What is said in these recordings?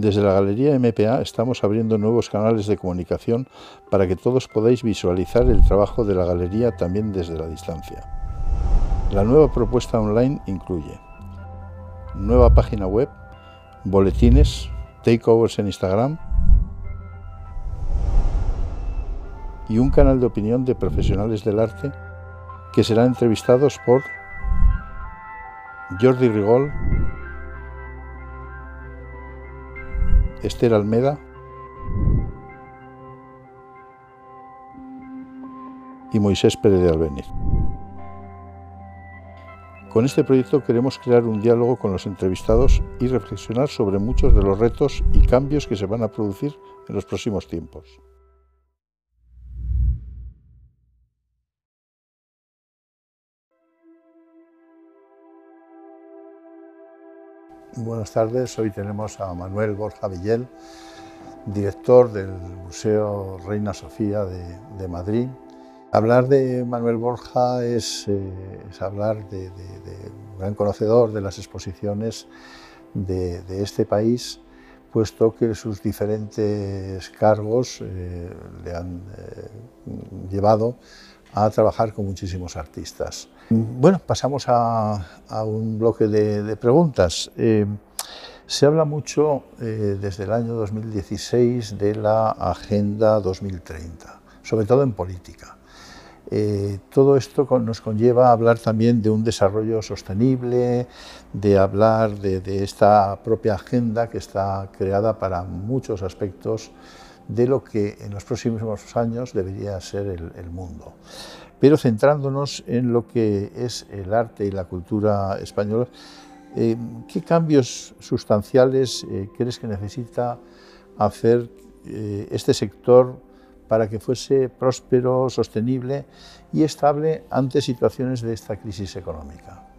Desde la Galería MPA estamos abriendo nuevos canales de comunicación para que todos podáis visualizar el trabajo de la galería también desde la distancia. La nueva propuesta online incluye nueva página web, boletines, takeovers en Instagram y un canal de opinión de profesionales del arte que serán entrevistados por Jordi Rigol, Esther Almeda y Moisés Pérez de Albeniz. Con este proyecto queremos crear un diálogo con los entrevistados y reflexionar sobre muchos de los retos y cambios que se van a producir en los próximos tiempos. Buenas tardes, hoy tenemos a Manuel Borja Villel, director del Museo Reina Sofía de, Madrid. Hablar de Manuel Borja es, eh, hablar de, un gran conocedor de las exposiciones de, este país, puesto que sus diferentes cargos eh, le han eh, llevado a trabajar con muchísimos artistas. Bueno, pasamos a, un bloque de, preguntas. Eh, se habla mucho eh, desde el año 2016 de la Agenda 2030, sobre todo en política. Eh, todo esto nos conlleva a hablar también de un desarrollo sostenible, de hablar de, esta propia agenda que está creada para muchos aspectos de lo que en los próximos años debería ser el, mundo. Pero centrándonos en lo que es el arte y la cultura española, eh, ¿qué cambios sustanciales eh, crees que necesita hacer eh, este sector para que fuese próspero, sostenible y estable ante situaciones de esta crisis económica?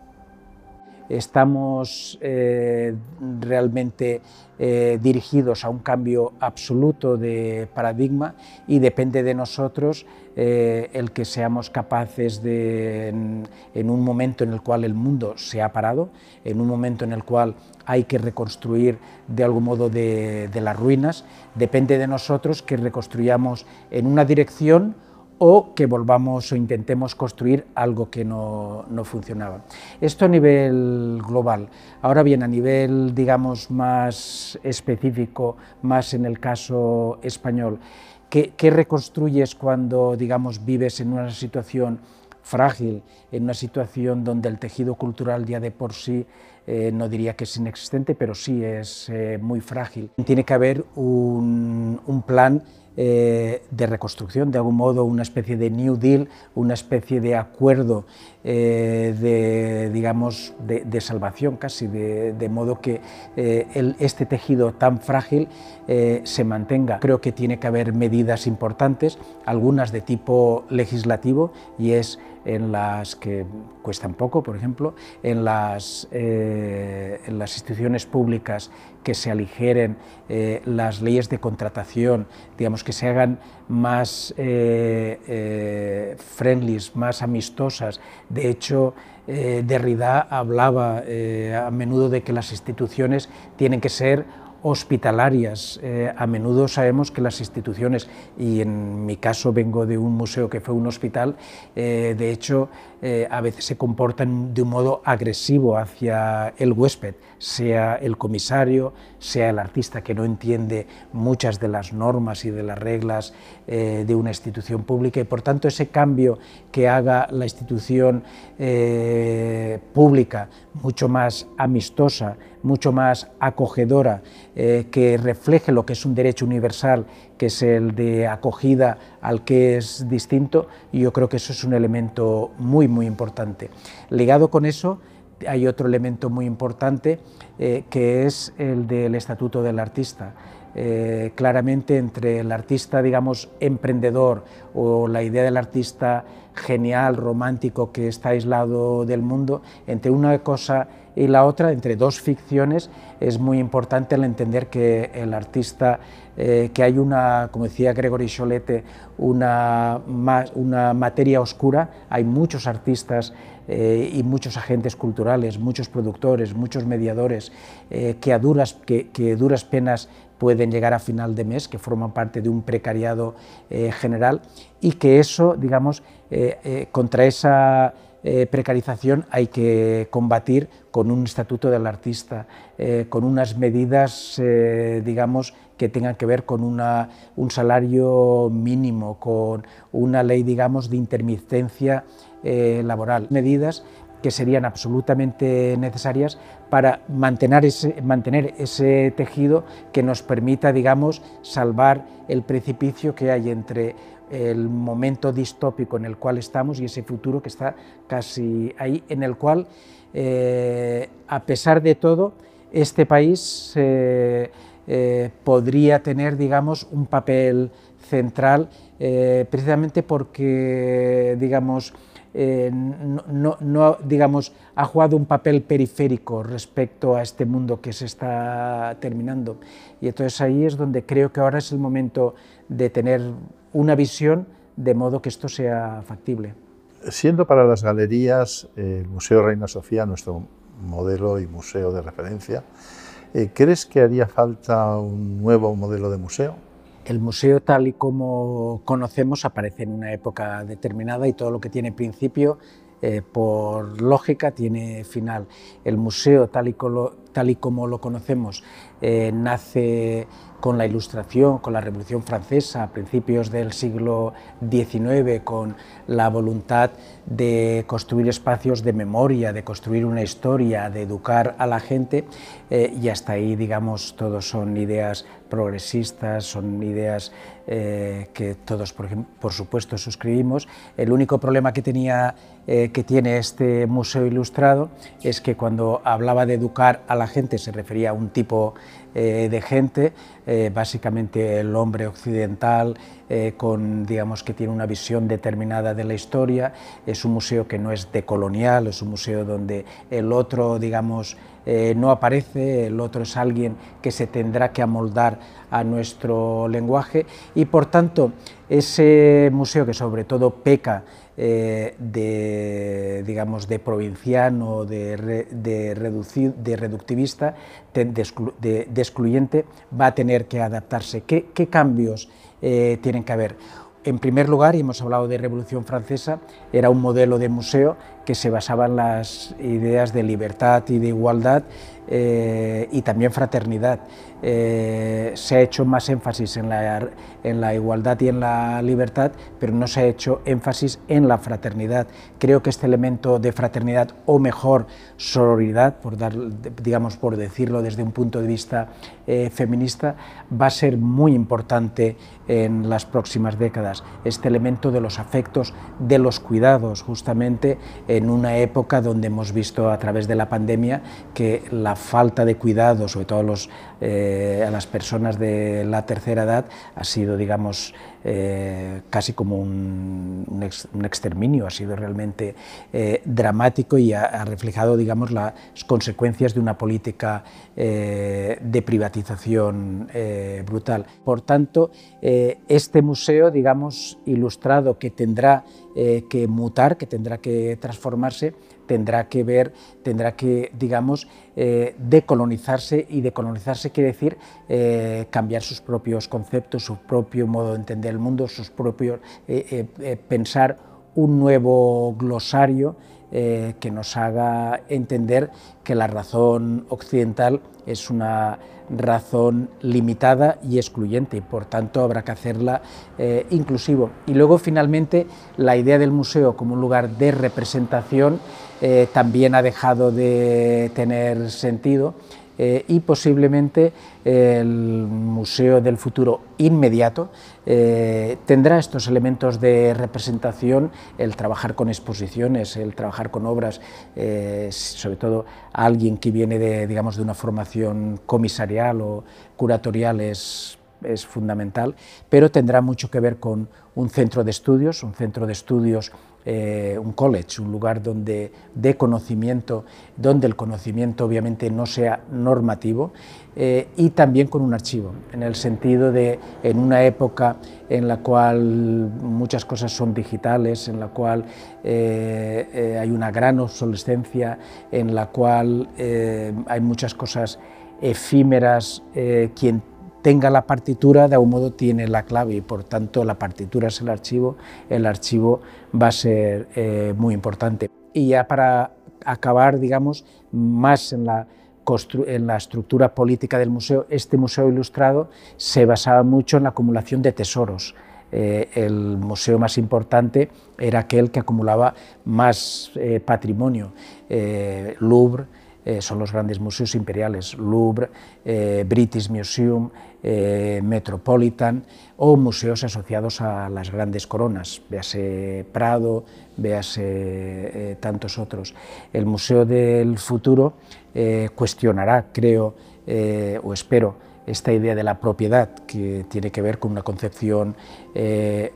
Estamos eh, realmente eh, dirigidos a un cambio absoluto de paradigma y depende de nosotros eh, el que seamos capaces de, en, un momento en el cual el mundo se ha parado, en un momento en el cual hay que reconstruir de algún modo de las ruinas, depende de nosotros que reconstruyamos en una dirección o que volvamos o intentemos construir algo que no, funcionaba. Esto a nivel global. Ahora bien, a nivel, digamos, más específico, más en el caso español, ¿qué, reconstruyes cuando, digamos, vives en una situación frágil, en una situación donde el tejido cultural ya de por sí eh, no diría que es inexistente, pero sí es eh, muy frágil. Tiene que haber un, un plan eh, de reconstrucción, de algún modo una especie de New Deal, una especie de acuerdo eh, de, digamos, de, salvación casi, de, modo que eh, este tejido tan frágil se mantenga. Creo que tiene que haber medidas importantes, algunas de tipo legislativo, y es en las que cuestan poco, por ejemplo, en las, en las instituciones públicas que se aligeren las leyes de contratación, digamos, que se hagan más eh, eh, friendly, más amistosas. De hecho, eh, Derrida hablaba a menudo de que las instituciones tienen que ser hospitalarias. Eh, a menudo sabemos que las instituciones, y en mi caso vengo de un museo que fue un hospital, eh, de hecho eh, a veces se comportan de un modo agresivo hacia el huésped, sea el comisario, sea el artista que no entiende muchas de las normas y de las reglas de una institución pública y por tanto ese cambio que haga la institución pública mucho más amistosa, mucho más acogedora, eh, que refleje lo que es un derecho universal, que es el de acogida al que es distinto, yo creo que eso es un elemento muy, muy importante. Ligado con eso, hay otro elemento muy importante, eh, que es el del Estatuto del Artista. Eh, claramente entre el artista, digamos, emprendedor o la idea del artista genial, romántico, que está aislado del mundo, entre una cosa y la otra, entre dos ficciones, es muy importante el entender que el artista, eh, que hay una, como decía Gregory Cholete, una, una materia oscura, hay muchos artistas y muchos agentes culturales, muchos productores, muchos mediadores que a duras, que, duras penas pueden llegar a final de mes, que forman parte de un precariado general y que eso, digamos, contra esa precarización hay que combatir con un estatuto del artista, eh, con unas medidas, eh, digamos, que tengan que ver con un salario mínimo, con una ley, digamos, de intermitencia eh, laboral. Medidas que serían absolutamente necesarias para mantener ese, mantener ese tejido que nos permita, digamos, salvar el precipicio que hay entre el momento distópico en el cual estamos y ese futuro que está casi ahí, en el cual eh, a pesar de todo, este país eh, podría tener, digamos, un papel central, precisamente porque, digamos, no, digamos, ha jugado un papel periférico respecto a este mundo que se está terminando. Y entonces ahí es donde creo que ahora es el momento de tener una visión de modo que esto sea factible. Siendo para las galerías el Museo Reina Sofía nuestro modelo y museo de referencia, eh, ¿crees que haría falta un nuevo modelo de museo? El museo tal y como conocemos aparece en una época determinada y todo lo que tiene principio, eh, por lógica, tiene final. El museo tal y, tal y como lo conocemos eh, nace con la Ilustración, con la Revolución Francesa a principios del siglo XIX, con la voluntad de construir espacios de memoria, de construir una historia, de educar a la gente, eh, y hasta ahí, digamos, todos son ideas progresistas, son ideas eh, que todos, por, por, supuesto, suscribimos. El único problema que, tenía, que tiene este museo ilustrado es que cuando hablaba de educar a la gente se refería a un tipo de gente, básicamente el hombre occidental, con, digamos, que tiene una visión determinada de la historia, es un museo que no es decolonial, es un museo donde el otro, digamos, eh, no aparece, el otro es alguien que se tendrá que amoldar a nuestro lenguaje y por tanto ese museo que sobre todo peca eh, de, digamos, de provinciano, de, de, reductivista, de, excluyente, va a tener que adaptarse. ¿Qué, cambios eh, tienen que haber? En primer lugar, y hemos hablado de Revolución Francesa, era un modelo de museo que se basaba en las ideas de libertad y de igualdad eh, y también fraternidad. Eh, se ha hecho más énfasis en la, en la igualdad y en la libertad, pero no se ha hecho énfasis en la fraternidad. Creo que este elemento de fraternidad, o mejor, sororidad, por, dar, digamos, por decirlo desde un punto de vista eh, feminista, va a ser muy importante en las próximas décadas. Este elemento de los afectos, de los cuidados, justamente en una época donde hemos visto a través de la pandemia que la falta de cuidados, sobre todo eh, a las personas de la tercera edad, ha sido, digamos, eh, casi como un, exterminio, ha sido realmente eh, dramático y ha, reflejado digamos, las consecuencias de una política eh, de privatización brutal. Por tanto, este museo digamos, ilustrado que tendrá que mutar, que tendrá que transformarse, tendrá que ver, tendrá que, digamos, eh, decolonizarse y decolonizarse quiere decir eh, cambiar sus propios conceptos, su propio modo de entender el mundo, sus propios, eh, pensar un nuevo glosario que nos haga entender que la razón occidental es una razón limitada y excluyente y por tanto habrá que hacerla inclusivo. Y luego finalmente la idea del museo como un lugar de representación eh, también ha dejado de tener sentido eh, y posiblemente el Museo del Futuro inmediato eh, tendrá estos elementos de representación, el trabajar con exposiciones, el trabajar con obras, sobre todo alguien que viene de, digamos, de una formación comisarial o curatorial es es, fundamental, pero tendrá mucho que ver con un centro de estudios, un centro de estudios eh, un college, un lugar donde de conocimiento, donde el conocimiento obviamente no sea normativo eh, y también con un archivo, en el sentido de en una época en la cual muchas cosas son digitales, en la cual eh, hay una gran obsolescencia, en la cual hay muchas cosas efímeras, tenga la partitura de algún modo tiene la clave y por tanto la partitura es el archivo, el archivo va a ser eh, muy importante. Y ya para acabar, digamos, más en la, estructura política del museo, este museo ilustrado se basaba mucho en la acumulación de tesoros. Eh, el museo más importante era aquel que acumulaba más eh, patrimonio, Louvre, eh, son los grandes museos imperiales, Louvre, eh, British Museum, eh, Metropolitan o museos asociados a las grandes coronas, véase Prado, véase tantos otros. El Museo del Futuro cuestionará, creo, o espero, esta idea de la propiedad que tiene que ver con una concepción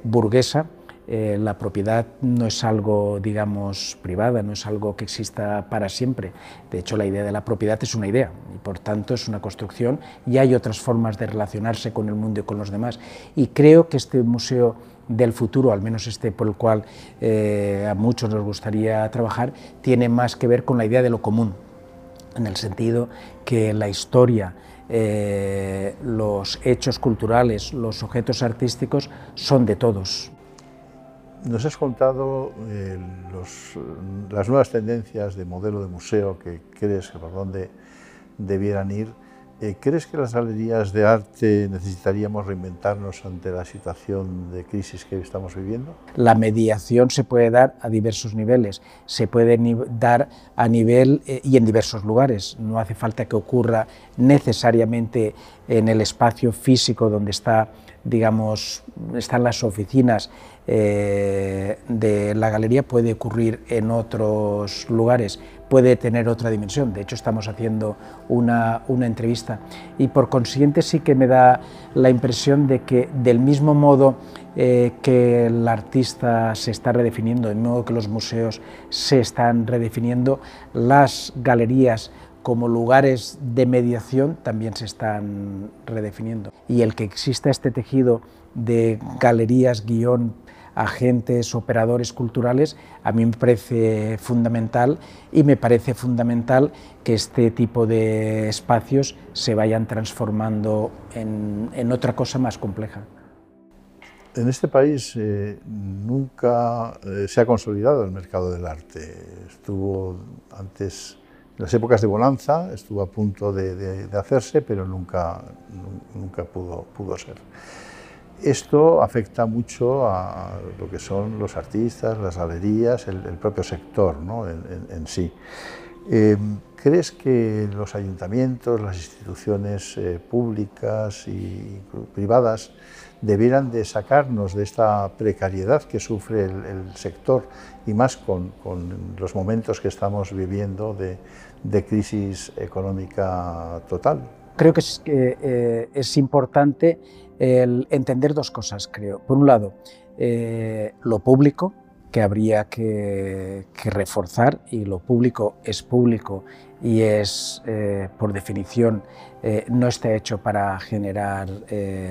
burguesa eh, la propiedad no es algo, digamos, privada, no es algo que exista para siempre. De hecho, la idea de la propiedad es una idea y, por tanto, es una construcción y hay otras formas de relacionarse con el mundo y con los demás. Y creo que este museo del futuro, al menos este por el cual eh, a muchos nos gustaría trabajar, tiene más que ver con la idea de lo común, en el sentido que la historia, eh, los hechos culturales, los objetos artísticos son de todos, nos has contado eh, las nuevas tendencias de modelo de museo que crees que por dónde debieran ir. Eh, ¿Crees que las galerías de arte necesitaríamos reinventarnos ante la situación de crisis que estamos viviendo? La mediación se puede dar a diversos niveles, se puede dar a nivel eh, y en diversos lugares. No hace falta que ocurra necesariamente en el espacio físico donde está digamos, están las oficinas eh, de la galería, puede ocurrir en otros lugares, puede tener otra dimensión. De hecho, estamos haciendo una, entrevista y por consiguiente sí que me da la impresión de que del mismo modo eh, que el artista se está redefiniendo, del modo que los museos se están redefiniendo, las galerías como lugares de mediación también se están redefiniendo. Y el que exista este tejido de galerías, guion, agentes, operadores culturales, a mí me parece fundamental y me parece fundamental que este tipo de espacios se vayan transformando en, otra cosa más compleja. En este país eh, nunca eh, se ha consolidado el mercado del arte. Estuvo antes en las épocas de bonanza estuvo a punto de, hacerse, pero nunca, nunca pudo, pudo ser. Esto afecta mucho a lo que son los artistas, las galerías, el, propio sector ¿no? en, sí. Eh, ¿Crees que los ayuntamientos, las instituciones eh, públicas y privadas debieran de sacarnos de esta precariedad que sufre el, sector y más con, con, los momentos que estamos viviendo de, de crisis económica total. Creo que es, eh, es importante el entender dos cosas, creo. Por un lado, eh, lo público, que habría que, reforzar, y lo público es público y es, eh, por definición, no está hecho para generar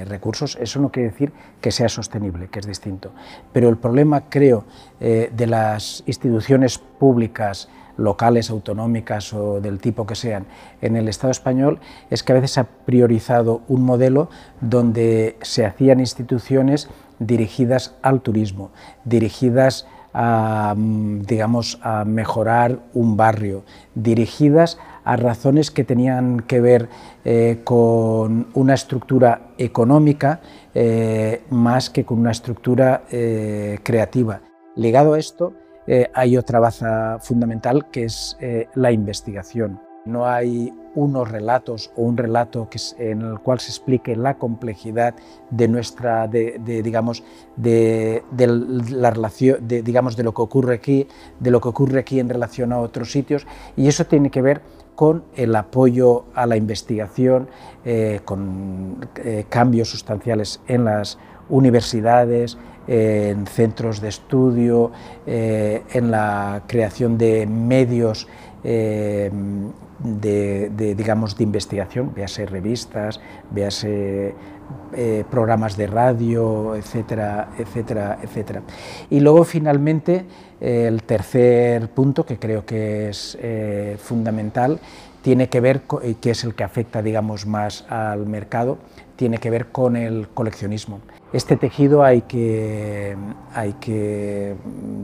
recursos. Eso no quiere decir que sea sostenible, que es distinto. Pero el problema, creo, de las instituciones públicas, locales, autonómicas o del tipo que sean en el Estado español es que a veces ha priorizado un modelo donde se hacían instituciones dirigidas al turismo, dirigidas a, mm, digamos, a mejorar un barrio, dirigidas a razones que tenían que ver eh, con una estructura económica eh, más que con una estructura eh, creativa. Ligado a esto, eh, hay otra baza fundamental que es eh, la investigación. No hay unos relatos o un relato en el cual se explique la complejidad de nuestra, digamos, de, la relación, de, digamos, de lo que ocurre aquí, de lo que ocurre aquí en relación a otros sitios, y eso tiene que ver con el apoyo a la investigación, eh, con cambios sustanciales en las universidades, en centros de estudio, eh, en la creación de medios de, digamos, de investigación, véase revistas, véase programas de radio, etcétera, etcétera, etcétera. Y luego finalmente el tercer punto que creo que es fundamental tiene que ver, que es el que afecta digamos, más al mercado, tiene que ver con el coleccionismo. Este tejido hay que, hay que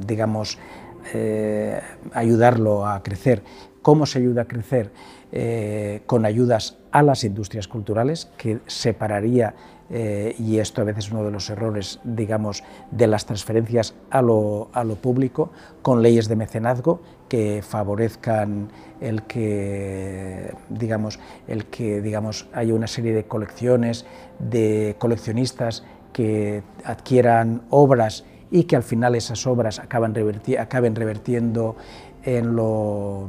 digamos, eh, ayudarlo a crecer. ¿Cómo se ayuda a crecer? Eh, con ayudas a las industrias culturales, que separaría, eh, y esto a veces es uno de los errores, digamos, de las transferencias a lo, a lo público, con leyes de mecenazgo que favorezcan el que, digamos, el que digamos, haya una serie de colecciones, de coleccionistas que adquieran obras y que al final esas obras acaben, acaben revertiendo en lo,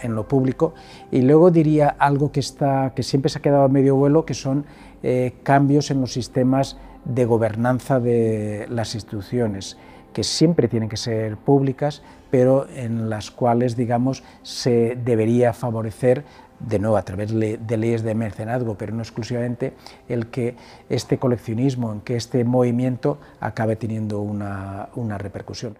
en lo, público. Y luego diría algo que, está, que siempre se ha quedado a medio vuelo, que son eh, cambios en los sistemas de gobernanza de las instituciones, que siempre tienen que ser públicas, pero en las cuales, digamos, se debería favorecer de nuevo a través de leyes de mecenazgo, pero no exclusivamente, el que este coleccionismo, en que este movimiento acabe teniendo una, una repercusión.